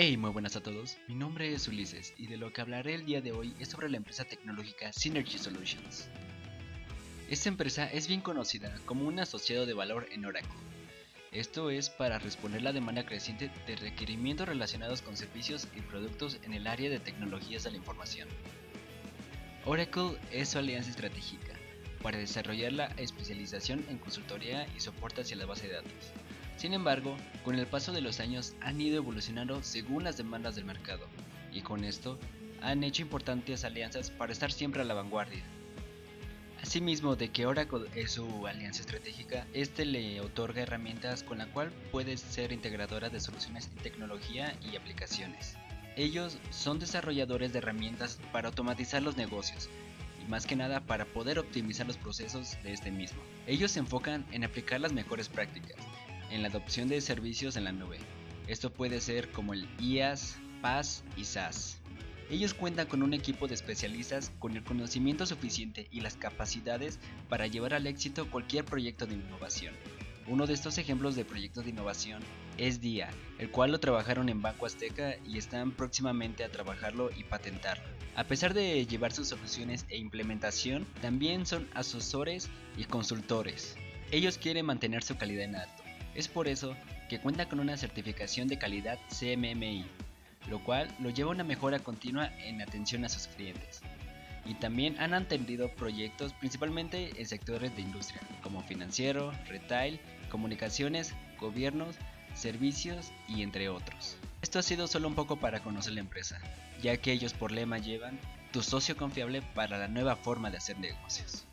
Hey, muy buenas a todos. Mi nombre es Ulises y de lo que hablaré el día de hoy es sobre la empresa tecnológica Synergy Solutions. Esta empresa es bien conocida como un asociado de valor en Oracle. Esto es para responder la demanda creciente de requerimientos relacionados con servicios y productos en el área de tecnologías de la información. Oracle es su alianza estratégica para desarrollar la especialización en consultoría y soporte hacia la base de datos sin embargo, con el paso de los años han ido evolucionando según las demandas del mercado, y con esto han hecho importantes alianzas para estar siempre a la vanguardia. Asimismo, de que Oracle es su alianza estratégica, este le otorga herramientas con la cual puede ser integradora de soluciones en tecnología y aplicaciones. Ellos son desarrolladores de herramientas para automatizar los negocios, y más que nada para poder optimizar los procesos de este mismo. Ellos se enfocan en aplicar las mejores prácticas, en la adopción de servicios en la nube. Esto puede ser como el IaaS, PaaS y SaaS. Ellos cuentan con un equipo de especialistas con el conocimiento suficiente y las capacidades para llevar al éxito cualquier proyecto de innovación. Uno de estos ejemplos de proyectos de innovación es DIA, el cual lo trabajaron en Banco Azteca y están próximamente a trabajarlo y patentarlo. A pesar de llevar sus soluciones e implementación, también son asesores y consultores. Ellos quieren mantener su calidad en alto es por eso que cuenta con una certificación de calidad CMMI, lo cual lo lleva a una mejora continua en atención a sus clientes. Y también han atendido proyectos principalmente en sectores de industria, como financiero, retail, comunicaciones, gobiernos, servicios y entre otros. Esto ha sido solo un poco para conocer la empresa, ya que ellos por lema llevan tu socio confiable para la nueva forma de hacer negocios.